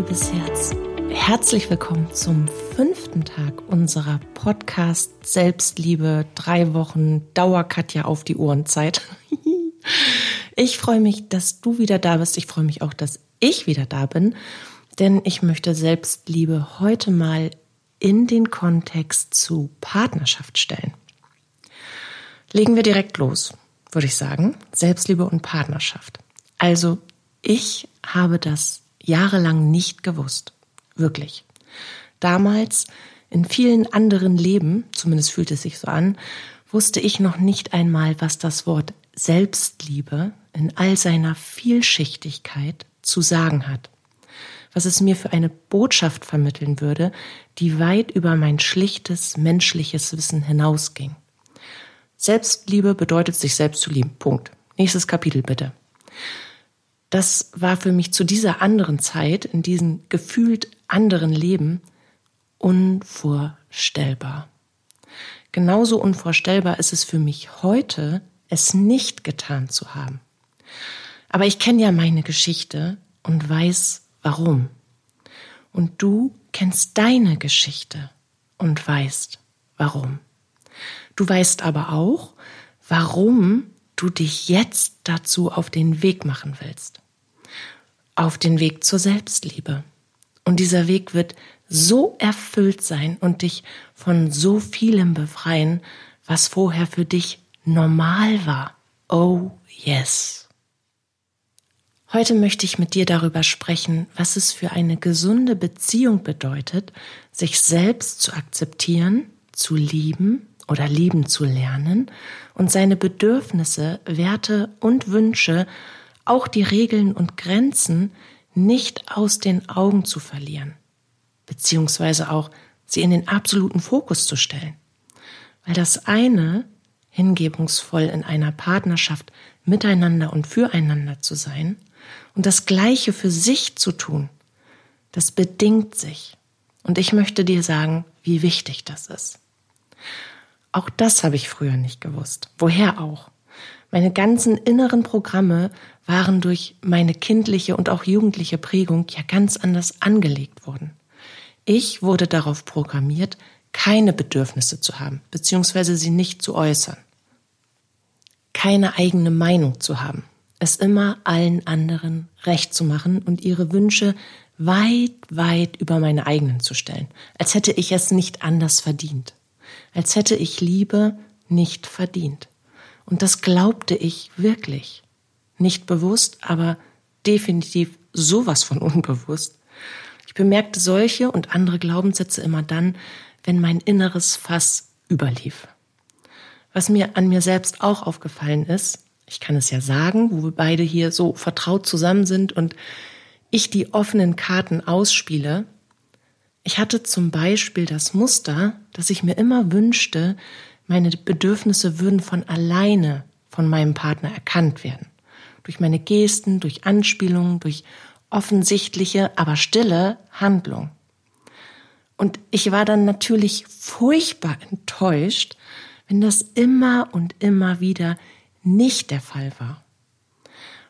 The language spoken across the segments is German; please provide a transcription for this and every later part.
liebes Herz. Herzlich willkommen zum fünften Tag unserer Podcast Selbstliebe. Drei Wochen Dauerkatja auf die Ohrenzeit. Ich freue mich, dass du wieder da bist. Ich freue mich auch, dass ich wieder da bin, denn ich möchte Selbstliebe heute mal in den Kontext zu Partnerschaft stellen. Legen wir direkt los, würde ich sagen. Selbstliebe und Partnerschaft. Also, ich habe das jahrelang nicht gewusst. Wirklich. Damals, in vielen anderen Leben, zumindest fühlt es sich so an, wusste ich noch nicht einmal, was das Wort Selbstliebe in all seiner Vielschichtigkeit zu sagen hat. Was es mir für eine Botschaft vermitteln würde, die weit über mein schlichtes menschliches Wissen hinausging. Selbstliebe bedeutet, sich selbst zu lieben. Punkt. Nächstes Kapitel bitte. Das war für mich zu dieser anderen Zeit, in diesem gefühlt anderen Leben, unvorstellbar. Genauso unvorstellbar ist es für mich heute, es nicht getan zu haben. Aber ich kenne ja meine Geschichte und weiß warum. Und du kennst deine Geschichte und weißt warum. Du weißt aber auch, warum du dich jetzt dazu auf den Weg machen willst. Auf den Weg zur Selbstliebe. Und dieser Weg wird so erfüllt sein und dich von so vielem befreien, was vorher für dich normal war. Oh yes. Heute möchte ich mit dir darüber sprechen, was es für eine gesunde Beziehung bedeutet, sich selbst zu akzeptieren, zu lieben oder lieben zu lernen und seine Bedürfnisse, Werte und Wünsche, auch die Regeln und Grenzen nicht aus den Augen zu verlieren, beziehungsweise auch sie in den absoluten Fokus zu stellen. Weil das eine hingebungsvoll in einer Partnerschaft miteinander und füreinander zu sein und das Gleiche für sich zu tun, das bedingt sich. Und ich möchte dir sagen, wie wichtig das ist. Auch das habe ich früher nicht gewusst. Woher auch? Meine ganzen inneren Programme waren durch meine kindliche und auch jugendliche Prägung ja ganz anders angelegt worden. Ich wurde darauf programmiert, keine Bedürfnisse zu haben, beziehungsweise sie nicht zu äußern. Keine eigene Meinung zu haben, es immer allen anderen recht zu machen und ihre Wünsche weit, weit über meine eigenen zu stellen, als hätte ich es nicht anders verdient, als hätte ich Liebe nicht verdient. Und das glaubte ich wirklich. Nicht bewusst, aber definitiv sowas von unbewusst. Ich bemerkte solche und andere Glaubenssätze immer dann, wenn mein inneres Fass überlief. Was mir an mir selbst auch aufgefallen ist, ich kann es ja sagen, wo wir beide hier so vertraut zusammen sind und ich die offenen Karten ausspiele. Ich hatte zum Beispiel das Muster, dass ich mir immer wünschte, meine Bedürfnisse würden von alleine von meinem Partner erkannt werden. Durch meine Gesten, durch Anspielungen, durch offensichtliche, aber stille Handlung. Und ich war dann natürlich furchtbar enttäuscht, wenn das immer und immer wieder nicht der Fall war.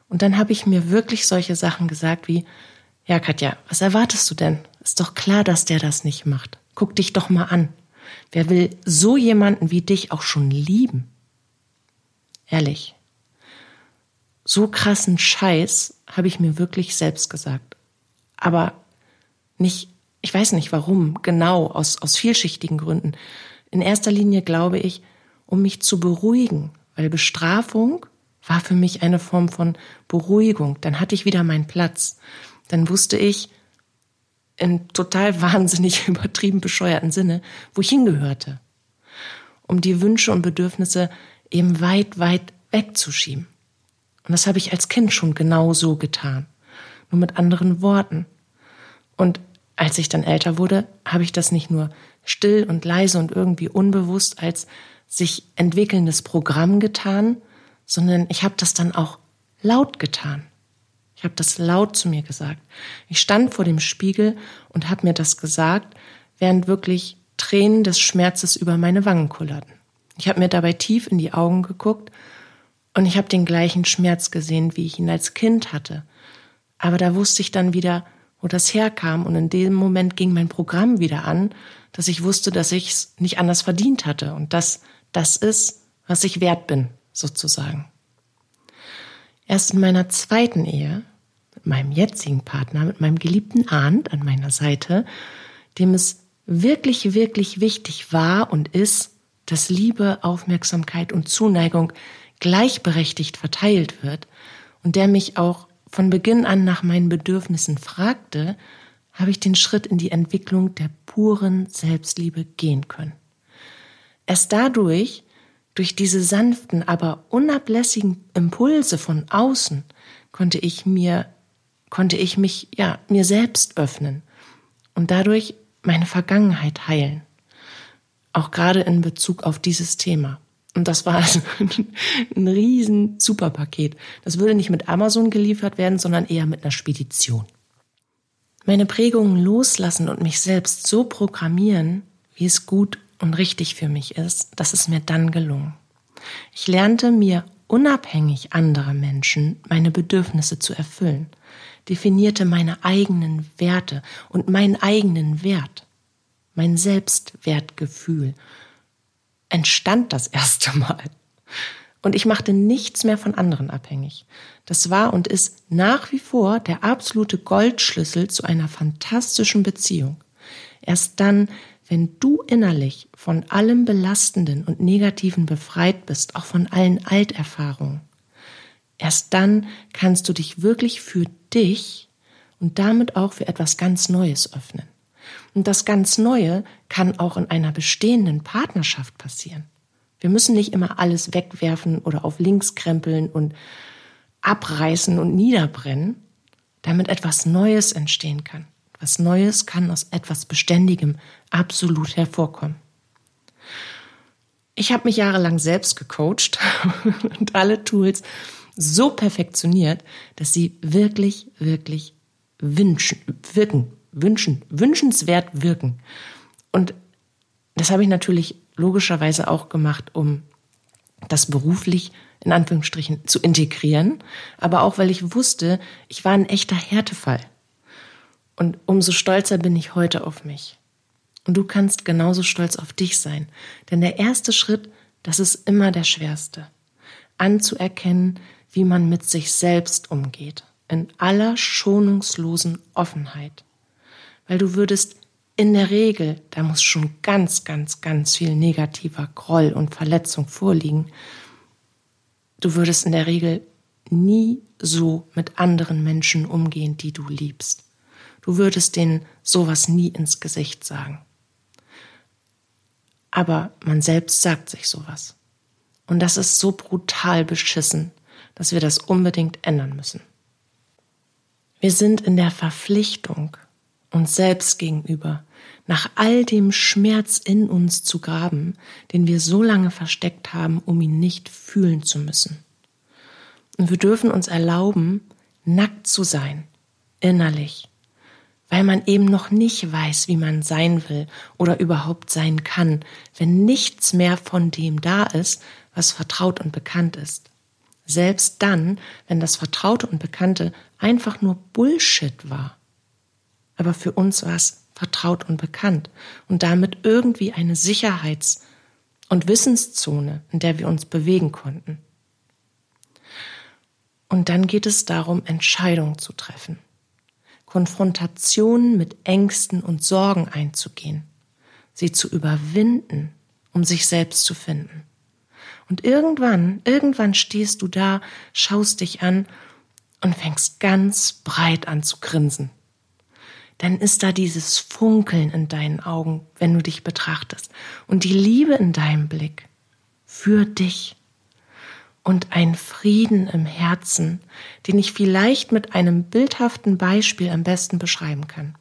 Und dann habe ich mir wirklich solche Sachen gesagt wie, ja Katja, was erwartest du denn? Ist doch klar, dass der das nicht macht. Guck dich doch mal an. Wer will so jemanden wie dich auch schon lieben? Ehrlich. So krassen Scheiß habe ich mir wirklich selbst gesagt. Aber nicht ich weiß nicht warum, genau, aus, aus vielschichtigen Gründen. In erster Linie glaube ich, um mich zu beruhigen, weil Bestrafung war für mich eine Form von Beruhigung. Dann hatte ich wieder meinen Platz. Dann wusste ich in total wahnsinnig übertrieben bescheuerten Sinne, wo ich hingehörte. Um die Wünsche und Bedürfnisse eben weit, weit wegzuschieben. Und das habe ich als Kind schon genau so getan. Nur mit anderen Worten. Und als ich dann älter wurde, habe ich das nicht nur still und leise und irgendwie unbewusst als sich entwickelndes Programm getan, sondern ich habe das dann auch laut getan. Ich habe das laut zu mir gesagt. Ich stand vor dem Spiegel und habe mir das gesagt, während wirklich Tränen des Schmerzes über meine Wangen kullerten. Ich habe mir dabei tief in die Augen geguckt und ich habe den gleichen Schmerz gesehen, wie ich ihn als Kind hatte. Aber da wusste ich dann wieder, wo das herkam. Und in dem Moment ging mein Programm wieder an, dass ich wusste, dass ich es nicht anders verdient hatte und dass das ist, was ich wert bin, sozusagen. Erst in meiner zweiten Ehe, meinem jetzigen Partner, mit meinem geliebten Arndt an meiner Seite, dem es wirklich, wirklich wichtig war und ist, dass Liebe, Aufmerksamkeit und Zuneigung gleichberechtigt verteilt wird und der mich auch von Beginn an nach meinen Bedürfnissen fragte, habe ich den Schritt in die Entwicklung der puren Selbstliebe gehen können. Erst dadurch, durch diese sanften, aber unablässigen Impulse von außen, konnte ich mir, konnte ich mich, ja, mir selbst öffnen und dadurch meine Vergangenheit heilen. Auch gerade in Bezug auf dieses Thema. Und das war also ein riesen Superpaket. Das würde nicht mit Amazon geliefert werden, sondern eher mit einer Spedition. Meine Prägungen loslassen und mich selbst so programmieren, wie es gut und richtig für mich ist, das ist mir dann gelungen. Ich lernte mir unabhängig anderer Menschen meine Bedürfnisse zu erfüllen, definierte meine eigenen Werte und meinen eigenen Wert, mein Selbstwertgefühl entstand das erste Mal. Und ich machte nichts mehr von anderen abhängig. Das war und ist nach wie vor der absolute Goldschlüssel zu einer fantastischen Beziehung. Erst dann, wenn du innerlich von allem Belastenden und Negativen befreit bist, auch von allen Alterfahrungen, erst dann kannst du dich wirklich für dich und damit auch für etwas ganz Neues öffnen. Und das ganz Neue kann auch in einer bestehenden Partnerschaft passieren. Wir müssen nicht immer alles wegwerfen oder auf links krempeln und abreißen und niederbrennen, damit etwas Neues entstehen kann. Was Neues kann aus etwas Beständigem absolut hervorkommen. Ich habe mich jahrelang selbst gecoacht und alle Tools so perfektioniert, dass sie wirklich, wirklich wünschen, wirken, wünschen, wünschenswert wirken. Und das habe ich natürlich logischerweise auch gemacht, um das beruflich in Anführungsstrichen zu integrieren, aber auch weil ich wusste, ich war ein echter Härtefall. Und umso stolzer bin ich heute auf mich. Und du kannst genauso stolz auf dich sein, denn der erste Schritt, das ist immer der schwerste, anzuerkennen, wie man mit sich selbst umgeht, in aller schonungslosen Offenheit weil du würdest in der Regel, da muss schon ganz, ganz, ganz viel negativer Groll und Verletzung vorliegen, du würdest in der Regel nie so mit anderen Menschen umgehen, die du liebst. Du würdest denen sowas nie ins Gesicht sagen. Aber man selbst sagt sich sowas. Und das ist so brutal beschissen, dass wir das unbedingt ändern müssen. Wir sind in der Verpflichtung, uns selbst gegenüber, nach all dem Schmerz in uns zu graben, den wir so lange versteckt haben, um ihn nicht fühlen zu müssen. Und wir dürfen uns erlauben, nackt zu sein, innerlich, weil man eben noch nicht weiß, wie man sein will oder überhaupt sein kann, wenn nichts mehr von dem da ist, was vertraut und bekannt ist. Selbst dann, wenn das Vertraute und Bekannte einfach nur Bullshit war aber für uns war es vertraut und bekannt und damit irgendwie eine Sicherheits- und Wissenszone, in der wir uns bewegen konnten. Und dann geht es darum, Entscheidungen zu treffen, Konfrontationen mit Ängsten und Sorgen einzugehen, sie zu überwinden, um sich selbst zu finden. Und irgendwann, irgendwann stehst du da, schaust dich an und fängst ganz breit an zu grinsen. Dann ist da dieses Funkeln in deinen Augen, wenn du dich betrachtest. Und die Liebe in deinem Blick für dich und ein Frieden im Herzen, den ich vielleicht mit einem bildhaften Beispiel am besten beschreiben kann.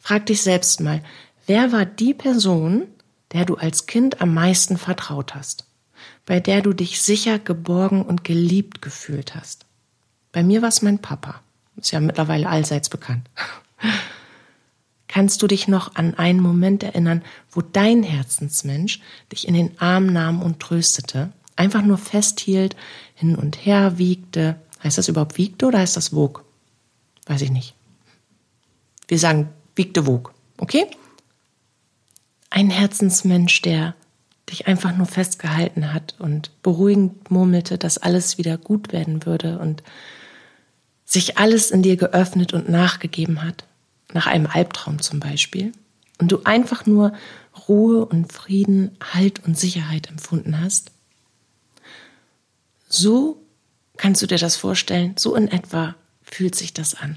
Frag dich selbst mal, wer war die Person, der du als Kind am meisten vertraut hast, bei der du dich sicher geborgen und geliebt gefühlt hast? Bei mir war es mein Papa. Ist ja mittlerweile allseits bekannt. Kannst du dich noch an einen Moment erinnern, wo dein Herzensmensch dich in den Arm nahm und tröstete, einfach nur festhielt, hin und her wiegte? Heißt das überhaupt wiegte oder heißt das wog? Weiß ich nicht. wir sagen wiegte Wog, okay? Ein Herzensmensch, der dich einfach nur festgehalten hat und beruhigend murmelte, dass alles wieder gut werden würde und sich alles in dir geöffnet und nachgegeben hat, nach einem Albtraum zum Beispiel, und du einfach nur Ruhe und Frieden, Halt und Sicherheit empfunden hast, so kannst du dir das vorstellen, so in etwa fühlt sich das an.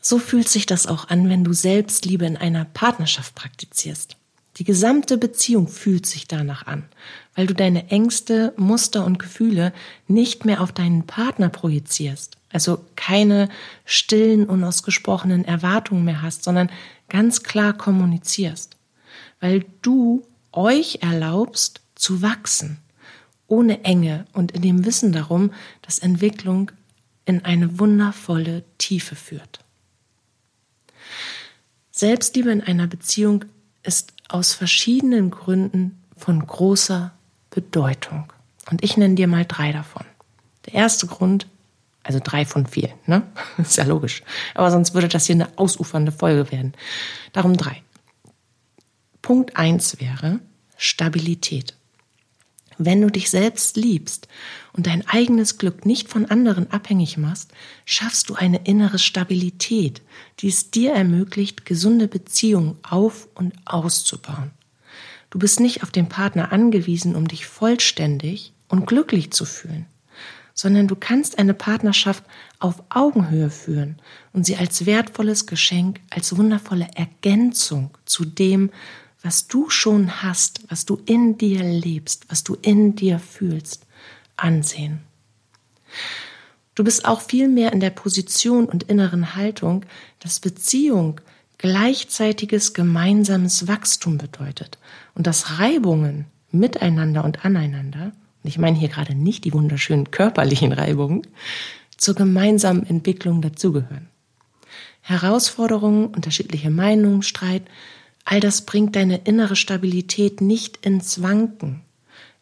So fühlt sich das auch an, wenn du Selbstliebe in einer Partnerschaft praktizierst. Die gesamte Beziehung fühlt sich danach an, weil du deine Ängste, Muster und Gefühle nicht mehr auf deinen Partner projizierst, also keine stillen, unausgesprochenen Erwartungen mehr hast, sondern ganz klar kommunizierst, weil du euch erlaubst zu wachsen, ohne Enge und in dem Wissen darum, dass Entwicklung in eine wundervolle Tiefe führt. Selbstliebe in einer Beziehung ist aus verschiedenen Gründen von großer Bedeutung. Und ich nenne dir mal drei davon. Der erste Grund, also drei von vier, ne? Ist ja logisch. Aber sonst würde das hier eine ausufernde Folge werden. Darum drei. Punkt eins wäre Stabilität. Wenn du dich selbst liebst und dein eigenes Glück nicht von anderen abhängig machst, schaffst du eine innere Stabilität, die es dir ermöglicht, gesunde Beziehungen auf und auszubauen. Du bist nicht auf den Partner angewiesen, um dich vollständig und glücklich zu fühlen, sondern du kannst eine Partnerschaft auf Augenhöhe führen und sie als wertvolles Geschenk, als wundervolle Ergänzung zu dem, was du schon hast, was du in dir lebst, was du in dir fühlst, ansehen. Du bist auch viel mehr in der Position und inneren Haltung, dass Beziehung gleichzeitiges gemeinsames Wachstum bedeutet und dass Reibungen miteinander und aneinander, und ich meine hier gerade nicht die wunderschönen körperlichen Reibungen, zur gemeinsamen Entwicklung dazugehören. Herausforderungen, unterschiedliche Meinungen, Streit All das bringt deine innere Stabilität nicht ins Wanken,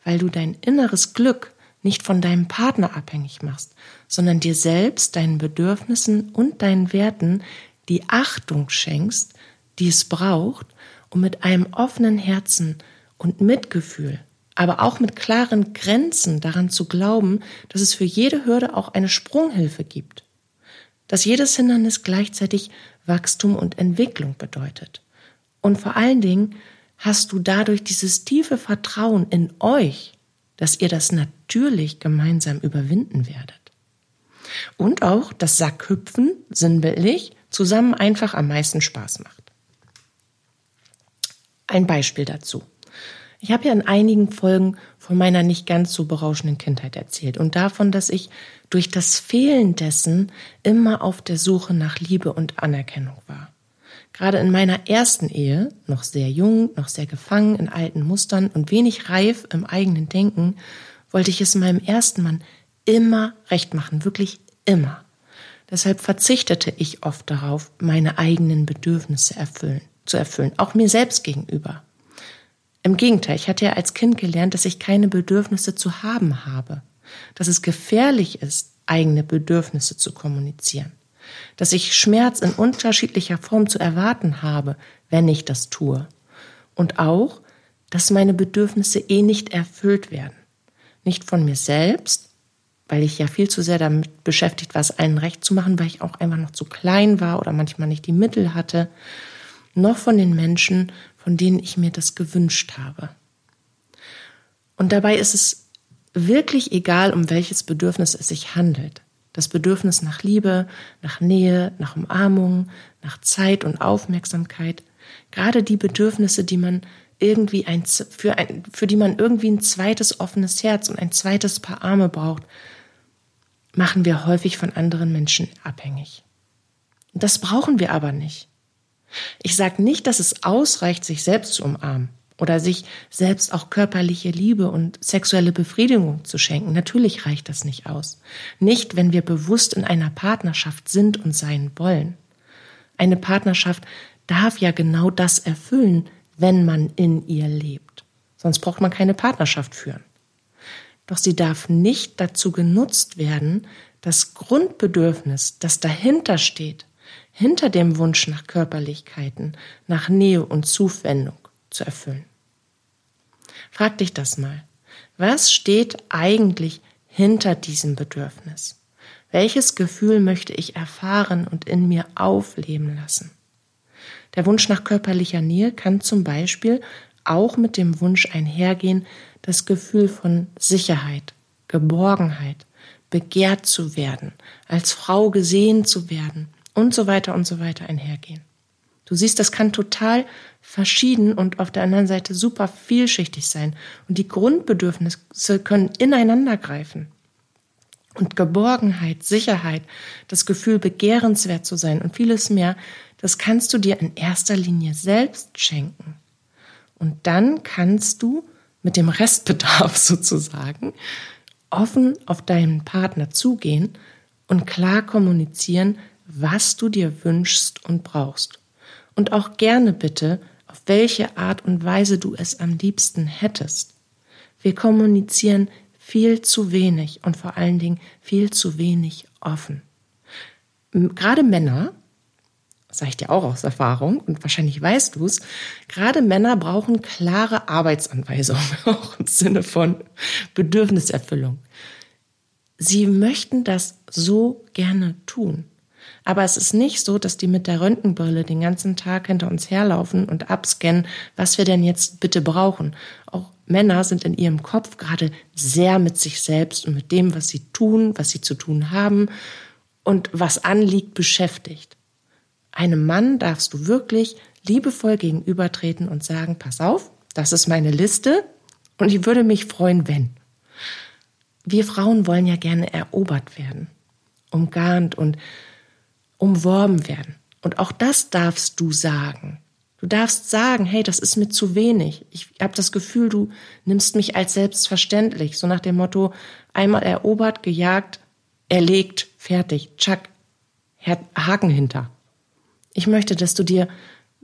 weil du dein inneres Glück nicht von deinem Partner abhängig machst, sondern dir selbst, deinen Bedürfnissen und deinen Werten die Achtung schenkst, die es braucht, um mit einem offenen Herzen und Mitgefühl, aber auch mit klaren Grenzen daran zu glauben, dass es für jede Hürde auch eine Sprunghilfe gibt, dass jedes Hindernis gleichzeitig Wachstum und Entwicklung bedeutet. Und vor allen Dingen hast du dadurch dieses tiefe Vertrauen in euch, dass ihr das natürlich gemeinsam überwinden werdet. Und auch das Sackhüpfen, sinnbildlich, zusammen einfach am meisten Spaß macht. Ein Beispiel dazu. Ich habe ja in einigen Folgen von meiner nicht ganz so berauschenden Kindheit erzählt und davon, dass ich durch das Fehlen dessen immer auf der Suche nach Liebe und Anerkennung war. Gerade in meiner ersten Ehe, noch sehr jung, noch sehr gefangen in alten Mustern und wenig reif im eigenen Denken, wollte ich es meinem ersten Mann immer recht machen, wirklich immer. Deshalb verzichtete ich oft darauf, meine eigenen Bedürfnisse erfüllen, zu erfüllen, auch mir selbst gegenüber. Im Gegenteil, ich hatte ja als Kind gelernt, dass ich keine Bedürfnisse zu haben habe, dass es gefährlich ist, eigene Bedürfnisse zu kommunizieren dass ich Schmerz in unterschiedlicher Form zu erwarten habe, wenn ich das tue. Und auch, dass meine Bedürfnisse eh nicht erfüllt werden. Nicht von mir selbst, weil ich ja viel zu sehr damit beschäftigt war, es allen recht zu machen, weil ich auch einfach noch zu klein war oder manchmal nicht die Mittel hatte, noch von den Menschen, von denen ich mir das gewünscht habe. Und dabei ist es wirklich egal, um welches Bedürfnis es sich handelt. Das Bedürfnis nach Liebe, nach Nähe, nach Umarmung, nach Zeit und Aufmerksamkeit. Gerade die Bedürfnisse, die man irgendwie ein, für, ein, für die man irgendwie ein zweites offenes Herz und ein zweites Paar Arme braucht, machen wir häufig von anderen Menschen abhängig. Das brauchen wir aber nicht. Ich sage nicht, dass es ausreicht, sich selbst zu umarmen oder sich selbst auch körperliche Liebe und sexuelle Befriedigung zu schenken. Natürlich reicht das nicht aus. Nicht, wenn wir bewusst in einer Partnerschaft sind und sein wollen. Eine Partnerschaft darf ja genau das erfüllen, wenn man in ihr lebt. Sonst braucht man keine Partnerschaft führen. Doch sie darf nicht dazu genutzt werden, das Grundbedürfnis, das dahinter steht, hinter dem Wunsch nach Körperlichkeiten, nach Nähe und Zuwendung zu erfüllen. Frag dich das mal. Was steht eigentlich hinter diesem Bedürfnis? Welches Gefühl möchte ich erfahren und in mir aufleben lassen? Der Wunsch nach körperlicher Nähe kann zum Beispiel auch mit dem Wunsch einhergehen, das Gefühl von Sicherheit, Geborgenheit, begehrt zu werden, als Frau gesehen zu werden und so weiter und so weiter einhergehen. Du siehst, das kann total verschieden und auf der anderen Seite super vielschichtig sein. Und die Grundbedürfnisse können ineinander greifen. Und Geborgenheit, Sicherheit, das Gefühl, begehrenswert zu sein und vieles mehr, das kannst du dir in erster Linie selbst schenken. Und dann kannst du mit dem Restbedarf sozusagen offen auf deinen Partner zugehen und klar kommunizieren, was du dir wünschst und brauchst. Und auch gerne bitte, auf welche Art und Weise du es am liebsten hättest. Wir kommunizieren viel zu wenig und vor allen Dingen viel zu wenig offen. Gerade Männer sage ich dir auch aus Erfahrung und wahrscheinlich weißt du es, gerade Männer brauchen klare Arbeitsanweisungen, auch im Sinne von Bedürfniserfüllung. Sie möchten das so gerne tun. Aber es ist nicht so, dass die mit der Röntgenbrille den ganzen Tag hinter uns herlaufen und abscannen, was wir denn jetzt bitte brauchen. Auch Männer sind in ihrem Kopf gerade sehr mit sich selbst und mit dem, was sie tun, was sie zu tun haben und was anliegt, beschäftigt. Einem Mann darfst du wirklich liebevoll gegenübertreten und sagen, pass auf, das ist meine Liste und ich würde mich freuen, wenn. Wir Frauen wollen ja gerne erobert werden, umgarnt und umworben werden. Und auch das darfst du sagen. Du darfst sagen, hey, das ist mir zu wenig. Ich habe das Gefühl, du nimmst mich als selbstverständlich. So nach dem Motto, einmal erobert, gejagt, erlegt, fertig, tschack, Haken hinter. Ich möchte, dass du dir,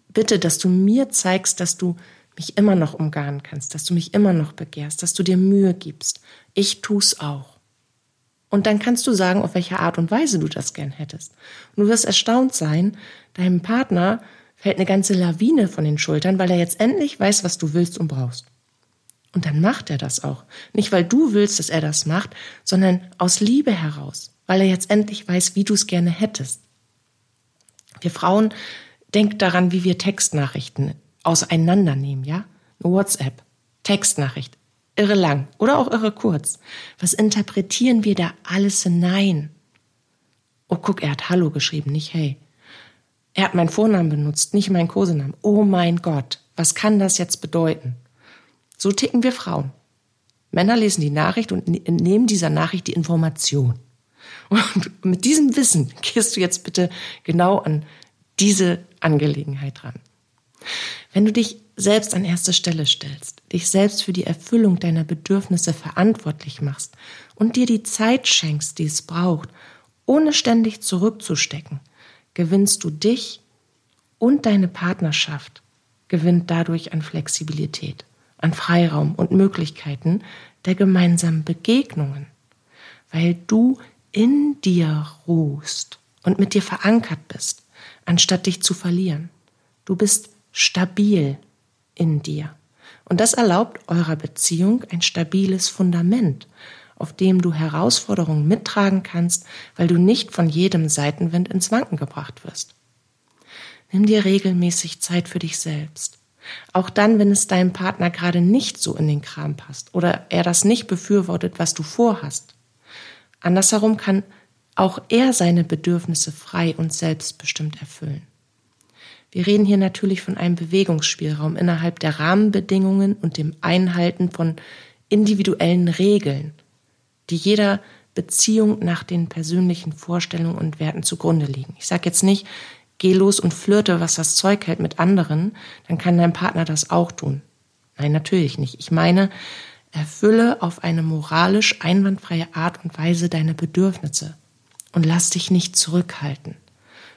bitte, dass du mir zeigst, dass du mich immer noch umgarnen kannst, dass du mich immer noch begehrst, dass du dir Mühe gibst. Ich tu's auch. Und dann kannst du sagen, auf welche Art und Weise du das gern hättest. Und du wirst erstaunt sein, deinem Partner fällt eine ganze Lawine von den Schultern, weil er jetzt endlich weiß, was du willst und brauchst. Und dann macht er das auch. Nicht, weil du willst, dass er das macht, sondern aus Liebe heraus, weil er jetzt endlich weiß, wie du es gerne hättest. Wir Frauen denkt daran, wie wir Textnachrichten auseinandernehmen, ja? WhatsApp, Textnachricht, irre lang oder auch irre kurz. Was interpretieren wir da alles hinein? Oh, guck, er hat Hallo geschrieben, nicht Hey. Er hat meinen Vornamen benutzt, nicht meinen Kosenamen. Oh mein Gott, was kann das jetzt bedeuten? So ticken wir Frauen. Männer lesen die Nachricht und ne-, nehmen dieser Nachricht die Information. Und mit diesem Wissen gehst du jetzt bitte genau an diese Angelegenheit ran. Wenn du dich selbst an erste Stelle stellst, dich selbst für die Erfüllung deiner Bedürfnisse verantwortlich machst und dir die Zeit schenkst, die es braucht, ohne ständig zurückzustecken, gewinnst du dich und deine Partnerschaft gewinnt dadurch an Flexibilität, an Freiraum und Möglichkeiten der gemeinsamen Begegnungen, weil du in dir ruhst und mit dir verankert bist, anstatt dich zu verlieren. Du bist stabil in dir. Und das erlaubt eurer Beziehung ein stabiles Fundament, auf dem du Herausforderungen mittragen kannst, weil du nicht von jedem Seitenwind ins Wanken gebracht wirst. Nimm dir regelmäßig Zeit für dich selbst. Auch dann, wenn es deinem Partner gerade nicht so in den Kram passt oder er das nicht befürwortet, was du vorhast. Andersherum kann auch er seine Bedürfnisse frei und selbstbestimmt erfüllen. Wir reden hier natürlich von einem Bewegungsspielraum innerhalb der Rahmenbedingungen und dem Einhalten von individuellen Regeln, die jeder Beziehung nach den persönlichen Vorstellungen und Werten zugrunde liegen. Ich sage jetzt nicht, geh los und flirte, was das Zeug hält mit anderen, dann kann dein Partner das auch tun. Nein, natürlich nicht. Ich meine, Erfülle auf eine moralisch einwandfreie Art und Weise deine Bedürfnisse und lass dich nicht zurückhalten.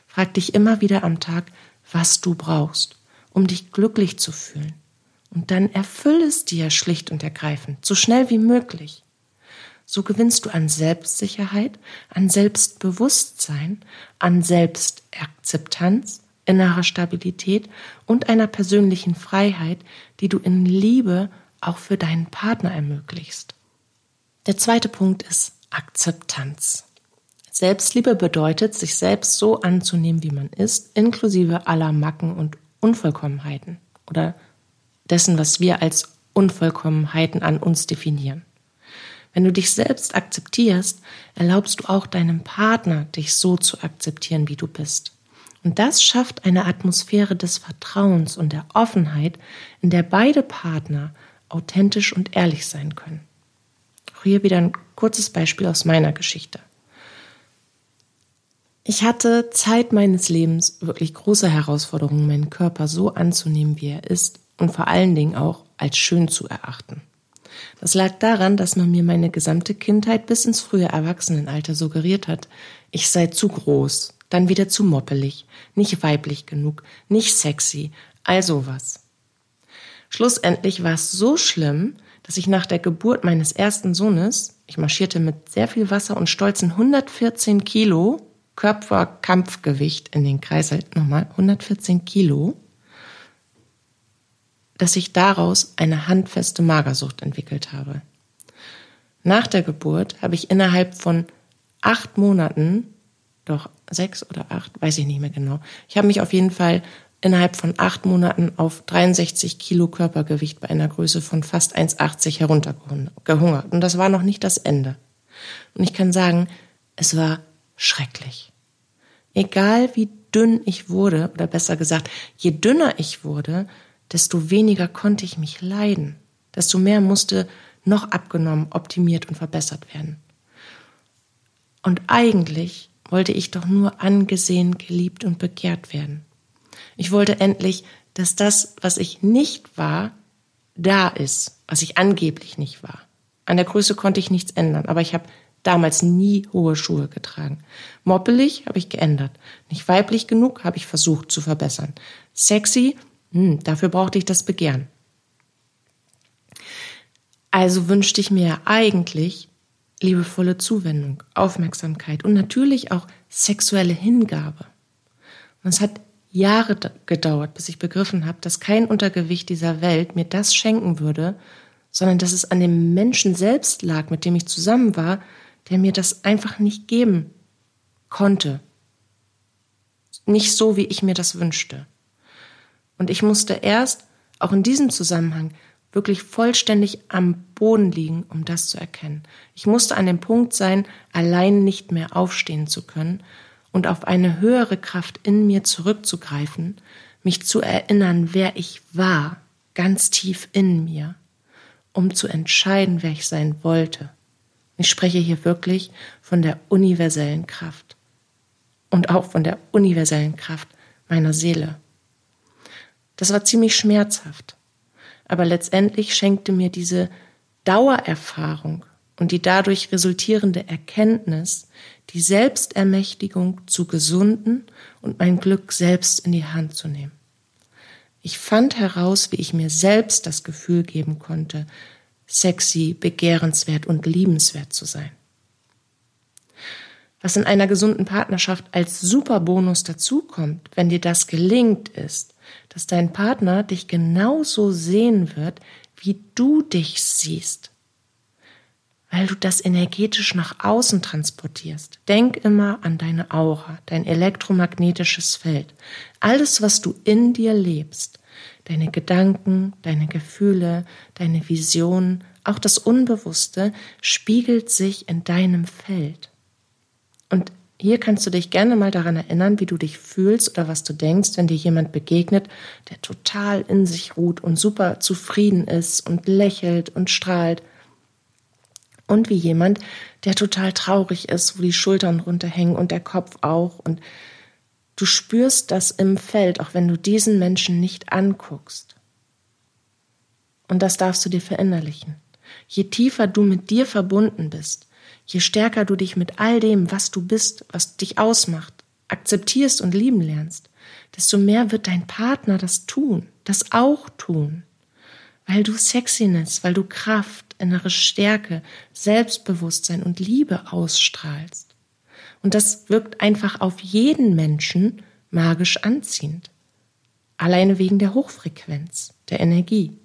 Frag dich immer wieder am Tag, was du brauchst, um dich glücklich zu fühlen. Und dann erfülle es dir schlicht und ergreifend, so schnell wie möglich. so gewinnst du an Selbstsicherheit, an Selbstbewusstsein, an Selbstakzeptanz, innerer Stabilität und einer persönlichen Freiheit, die du in Liebe auch für deinen Partner ermöglichst. Der zweite Punkt ist Akzeptanz. Selbstliebe bedeutet, sich selbst so anzunehmen, wie man ist, inklusive aller Macken und Unvollkommenheiten oder dessen, was wir als Unvollkommenheiten an uns definieren. Wenn du dich selbst akzeptierst, erlaubst du auch deinem Partner, dich so zu akzeptieren, wie du bist. Und das schafft eine Atmosphäre des Vertrauens und der Offenheit, in der beide Partner authentisch und ehrlich sein können. Auch hier wieder ein kurzes Beispiel aus meiner Geschichte. Ich hatte Zeit meines Lebens wirklich große Herausforderungen, meinen Körper so anzunehmen, wie er ist und vor allen Dingen auch als schön zu erachten. Das lag daran, dass man mir meine gesamte Kindheit bis ins frühe Erwachsenenalter suggeriert hat, ich sei zu groß, dann wieder zu moppelig, nicht weiblich genug, nicht sexy, all sowas. Schlussendlich war es so schlimm, dass ich nach der Geburt meines ersten Sohnes, ich marschierte mit sehr viel Wasser und stolzen 114 Kilo Körperkampfgewicht in den Kreis, halt nochmal 114 Kilo, dass ich daraus eine handfeste Magersucht entwickelt habe. Nach der Geburt habe ich innerhalb von acht Monaten, doch sechs oder acht, weiß ich nicht mehr genau, ich habe mich auf jeden Fall innerhalb von acht Monaten auf 63 Kilo Körpergewicht bei einer Größe von fast 1,80 heruntergehungert. Und das war noch nicht das Ende. Und ich kann sagen, es war schrecklich. Egal wie dünn ich wurde, oder besser gesagt, je dünner ich wurde, desto weniger konnte ich mich leiden, desto mehr musste noch abgenommen, optimiert und verbessert werden. Und eigentlich wollte ich doch nur angesehen, geliebt und begehrt werden. Ich wollte endlich, dass das, was ich nicht war, da ist, was ich angeblich nicht war. An der Größe konnte ich nichts ändern, aber ich habe damals nie hohe Schuhe getragen. Moppelig habe ich geändert. Nicht weiblich genug habe ich versucht zu verbessern. Sexy hm, dafür brauchte ich das Begehren. Also wünschte ich mir eigentlich liebevolle Zuwendung, Aufmerksamkeit und natürlich auch sexuelle Hingabe. Und es hat Jahre gedauert, bis ich begriffen habe, dass kein Untergewicht dieser Welt mir das schenken würde, sondern dass es an dem Menschen selbst lag, mit dem ich zusammen war, der mir das einfach nicht geben konnte. Nicht so, wie ich mir das wünschte. Und ich musste erst, auch in diesem Zusammenhang, wirklich vollständig am Boden liegen, um das zu erkennen. Ich musste an dem Punkt sein, allein nicht mehr aufstehen zu können und auf eine höhere Kraft in mir zurückzugreifen, mich zu erinnern, wer ich war, ganz tief in mir, um zu entscheiden, wer ich sein wollte. Ich spreche hier wirklich von der universellen Kraft und auch von der universellen Kraft meiner Seele. Das war ziemlich schmerzhaft. Aber letztendlich schenkte mir diese Dauererfahrung und die dadurch resultierende Erkenntnis die Selbstermächtigung zu gesunden und mein Glück selbst in die Hand zu nehmen. Ich fand heraus, wie ich mir selbst das Gefühl geben konnte, sexy, begehrenswert und liebenswert zu sein. Was in einer gesunden Partnerschaft als Superbonus dazukommt, wenn dir das gelingt, ist, dass dein Partner dich genauso sehen wird, wie du dich siehst, weil du das energetisch nach außen transportierst. Denk immer an deine Aura, dein elektromagnetisches Feld, alles, was du in dir lebst, deine Gedanken, deine Gefühle, deine Visionen, auch das Unbewusste spiegelt sich in deinem Feld. Und hier kannst du dich gerne mal daran erinnern, wie du dich fühlst oder was du denkst, wenn dir jemand begegnet, der total in sich ruht und super zufrieden ist und lächelt und strahlt. Und wie jemand, der total traurig ist, wo die Schultern runterhängen und der Kopf auch. Und du spürst das im Feld, auch wenn du diesen Menschen nicht anguckst. Und das darfst du dir verinnerlichen. Je tiefer du mit dir verbunden bist, Je stärker du dich mit all dem, was du bist, was dich ausmacht, akzeptierst und lieben lernst, desto mehr wird dein Partner das tun, das auch tun. Weil du Sexiness, weil du Kraft, innere Stärke, Selbstbewusstsein und Liebe ausstrahlst. Und das wirkt einfach auf jeden Menschen magisch anziehend. Alleine wegen der Hochfrequenz, der Energie.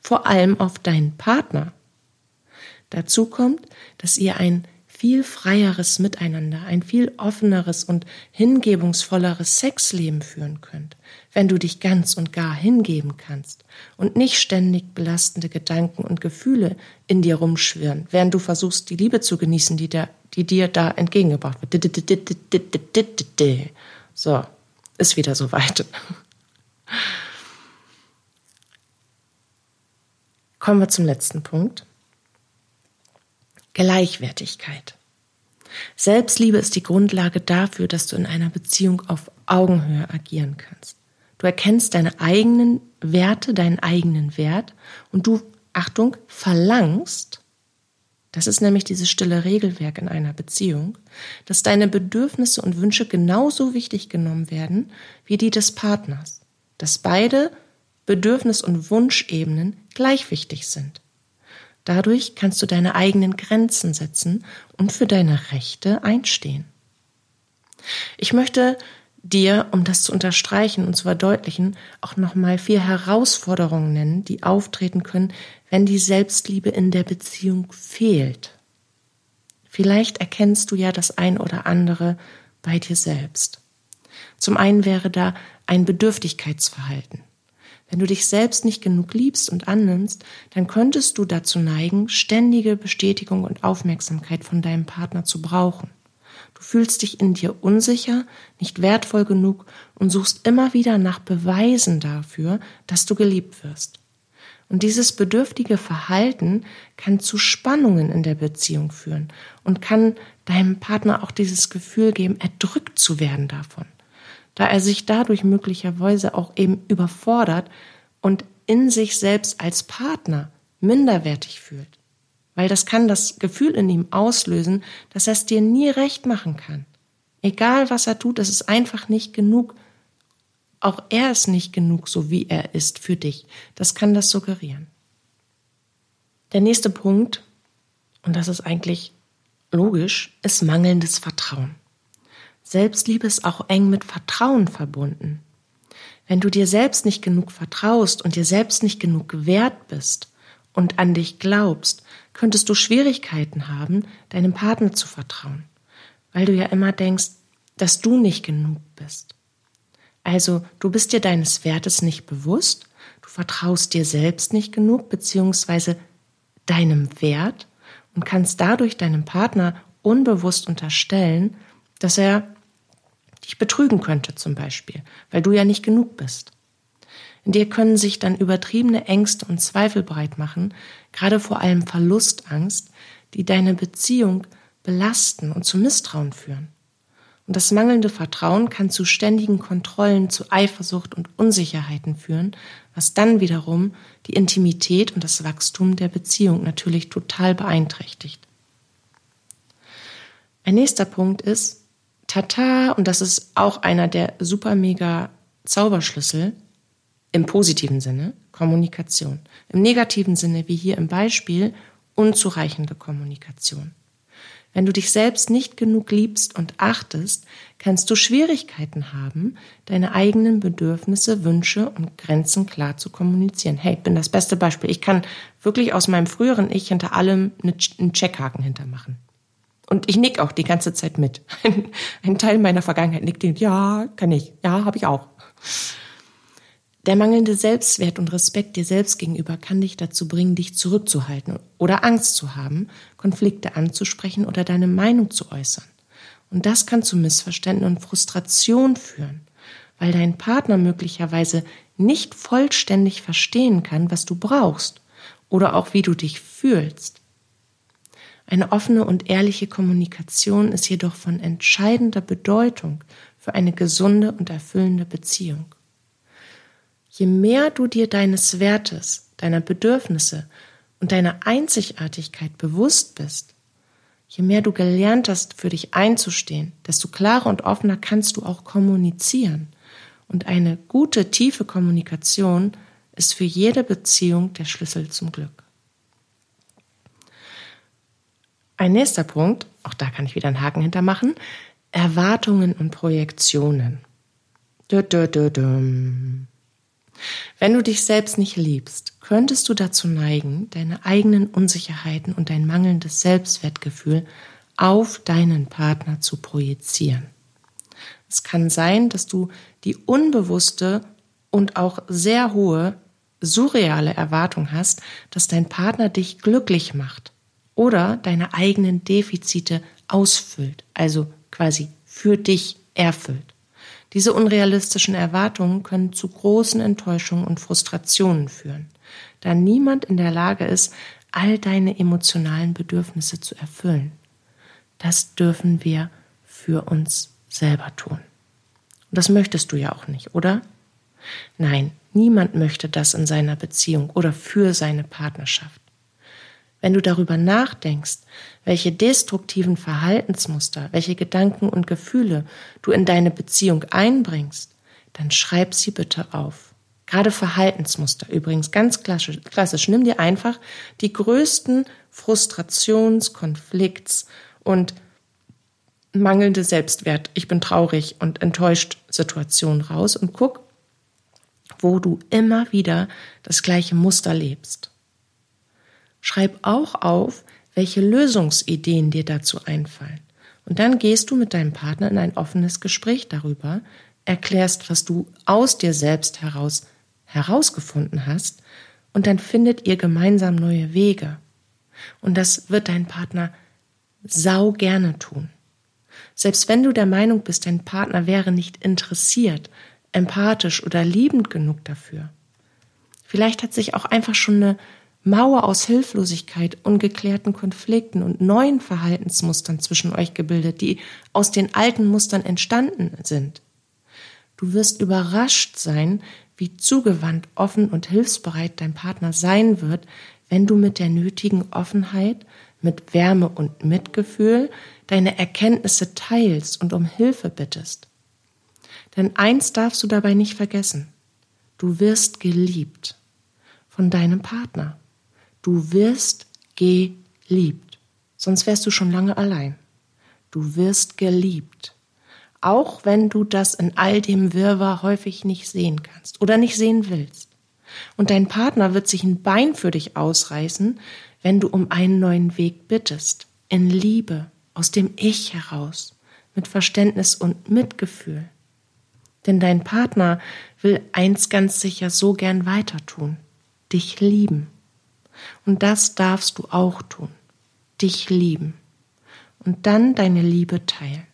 Vor allem auf deinen Partner. Dazu kommt, dass ihr ein viel freieres Miteinander, ein viel offeneres und hingebungsvolleres Sexleben führen könnt, wenn du dich ganz und gar hingeben kannst und nicht ständig belastende Gedanken und Gefühle in dir rumschwirren, während du versuchst, die Liebe zu genießen, die, da, die dir da entgegengebracht wird. So, ist wieder soweit. Kommen wir zum letzten Punkt. Gleichwertigkeit. Selbstliebe ist die Grundlage dafür, dass du in einer Beziehung auf Augenhöhe agieren kannst. Du erkennst deine eigenen Werte, deinen eigenen Wert und du, Achtung, verlangst, das ist nämlich dieses stille Regelwerk in einer Beziehung, dass deine Bedürfnisse und Wünsche genauso wichtig genommen werden wie die des Partners, dass beide Bedürfnis- und Wunschebenen gleich wichtig sind. Dadurch kannst du deine eigenen Grenzen setzen und für deine Rechte einstehen. Ich möchte dir, um das zu unterstreichen und zu verdeutlichen, auch nochmal vier Herausforderungen nennen, die auftreten können, wenn die Selbstliebe in der Beziehung fehlt. Vielleicht erkennst du ja das ein oder andere bei dir selbst. Zum einen wäre da ein Bedürftigkeitsverhalten. Wenn du dich selbst nicht genug liebst und annimmst, dann könntest du dazu neigen, ständige Bestätigung und Aufmerksamkeit von deinem Partner zu brauchen. Du fühlst dich in dir unsicher, nicht wertvoll genug und suchst immer wieder nach Beweisen dafür, dass du geliebt wirst. Und dieses bedürftige Verhalten kann zu Spannungen in der Beziehung führen und kann deinem Partner auch dieses Gefühl geben, erdrückt zu werden davon da er sich dadurch möglicherweise auch eben überfordert und in sich selbst als Partner minderwertig fühlt. Weil das kann das Gefühl in ihm auslösen, dass er es dir nie recht machen kann. Egal was er tut, es ist einfach nicht genug. Auch er ist nicht genug, so wie er ist für dich. Das kann das suggerieren. Der nächste Punkt, und das ist eigentlich logisch, ist mangelndes Vertrauen. Selbstliebe ist auch eng mit Vertrauen verbunden. Wenn du dir selbst nicht genug vertraust und dir selbst nicht genug wert bist und an dich glaubst, könntest du Schwierigkeiten haben, deinem Partner zu vertrauen, weil du ja immer denkst, dass du nicht genug bist. Also du bist dir deines Wertes nicht bewusst, du vertraust dir selbst nicht genug, beziehungsweise deinem Wert und kannst dadurch deinem Partner unbewusst unterstellen, dass er dich betrügen könnte zum Beispiel, weil du ja nicht genug bist. In dir können sich dann übertriebene Ängste und Zweifel breit machen, gerade vor allem Verlustangst, die deine Beziehung belasten und zu Misstrauen führen. Und das mangelnde Vertrauen kann zu ständigen Kontrollen, zu Eifersucht und Unsicherheiten führen, was dann wiederum die Intimität und das Wachstum der Beziehung natürlich total beeinträchtigt. Ein nächster Punkt ist, Tata, und das ist auch einer der super mega Zauberschlüssel im positiven Sinne, Kommunikation. Im negativen Sinne, wie hier im Beispiel, unzureichende Kommunikation. Wenn du dich selbst nicht genug liebst und achtest, kannst du Schwierigkeiten haben, deine eigenen Bedürfnisse, Wünsche und Grenzen klar zu kommunizieren. Hey, ich bin das beste Beispiel. Ich kann wirklich aus meinem früheren Ich hinter allem einen Checkhaken hintermachen. Und ich nick auch die ganze Zeit mit. Ein, Teil meiner Vergangenheit nickt, ja, kann ich, ja, habe ich auch. Der mangelnde Selbstwert und Respekt dir selbst gegenüber kann dich dazu bringen, dich zurückzuhalten oder Angst zu haben, Konflikte anzusprechen oder deine Meinung zu äußern. Und das kann zu Missverständnissen und Frustration führen, weil dein Partner möglicherweise nicht vollständig verstehen kann, was du brauchst oder auch wie du dich fühlst. Eine offene und ehrliche Kommunikation ist jedoch von entscheidender Bedeutung für eine gesunde und erfüllende Beziehung. Je mehr du dir deines Wertes, deiner Bedürfnisse und deiner Einzigartigkeit bewusst bist, je mehr du gelernt hast, für dich einzustehen, desto klarer und offener kannst du auch kommunizieren. Und eine gute, tiefe Kommunikation ist für jede Beziehung der Schlüssel zum Glück. Ein nächster Punkt, auch da kann ich wieder einen Haken hintermachen, Erwartungen und Projektionen. Wenn du dich selbst nicht liebst, könntest du dazu neigen, deine eigenen Unsicherheiten und dein mangelndes Selbstwertgefühl auf deinen Partner zu projizieren. Es kann sein, dass du die unbewusste und auch sehr hohe surreale Erwartung hast, dass dein Partner dich glücklich macht oder deine eigenen Defizite ausfüllt, also quasi für dich erfüllt. Diese unrealistischen Erwartungen können zu großen Enttäuschungen und Frustrationen führen, da niemand in der Lage ist, all deine emotionalen Bedürfnisse zu erfüllen. Das dürfen wir für uns selber tun. Und das möchtest du ja auch nicht, oder? Nein, niemand möchte das in seiner Beziehung oder für seine Partnerschaft. Wenn du darüber nachdenkst, welche destruktiven Verhaltensmuster, welche Gedanken und Gefühle du in deine Beziehung einbringst, dann schreib sie bitte auf. Gerade Verhaltensmuster, übrigens ganz klassisch, klassisch. Nimm dir einfach die größten Frustrations-, Konflikts- und mangelnde Selbstwert, ich bin traurig und enttäuscht Situation raus und guck, wo du immer wieder das gleiche Muster lebst. Schreib auch auf, welche Lösungsideen dir dazu einfallen. Und dann gehst du mit deinem Partner in ein offenes Gespräch darüber, erklärst, was du aus dir selbst heraus herausgefunden hast, und dann findet ihr gemeinsam neue Wege. Und das wird dein Partner sau gerne tun. Selbst wenn du der Meinung bist, dein Partner wäre nicht interessiert, empathisch oder liebend genug dafür. Vielleicht hat sich auch einfach schon eine Mauer aus Hilflosigkeit, ungeklärten Konflikten und neuen Verhaltensmustern zwischen euch gebildet, die aus den alten Mustern entstanden sind. Du wirst überrascht sein, wie zugewandt, offen und hilfsbereit dein Partner sein wird, wenn du mit der nötigen Offenheit, mit Wärme und Mitgefühl deine Erkenntnisse teilst und um Hilfe bittest. Denn eins darfst du dabei nicht vergessen. Du wirst geliebt von deinem Partner. Du wirst geliebt. Sonst wärst du schon lange allein. Du wirst geliebt. Auch wenn du das in all dem Wirrwarr häufig nicht sehen kannst oder nicht sehen willst. Und dein Partner wird sich ein Bein für dich ausreißen, wenn du um einen neuen Weg bittest. In Liebe, aus dem Ich heraus, mit Verständnis und Mitgefühl. Denn dein Partner will eins ganz sicher so gern weiter tun, dich lieben. Und das darfst du auch tun, dich lieben und dann deine Liebe teilen.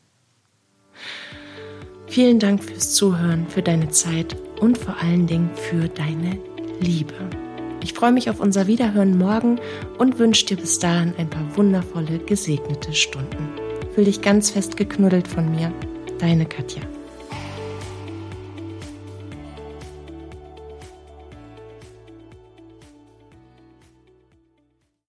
Vielen Dank fürs Zuhören, für deine Zeit und vor allen Dingen für deine Liebe. Ich freue mich auf unser Wiederhören morgen und wünsche dir bis dahin ein paar wundervolle, gesegnete Stunden. Fühl dich ganz fest geknuddelt von mir, deine Katja.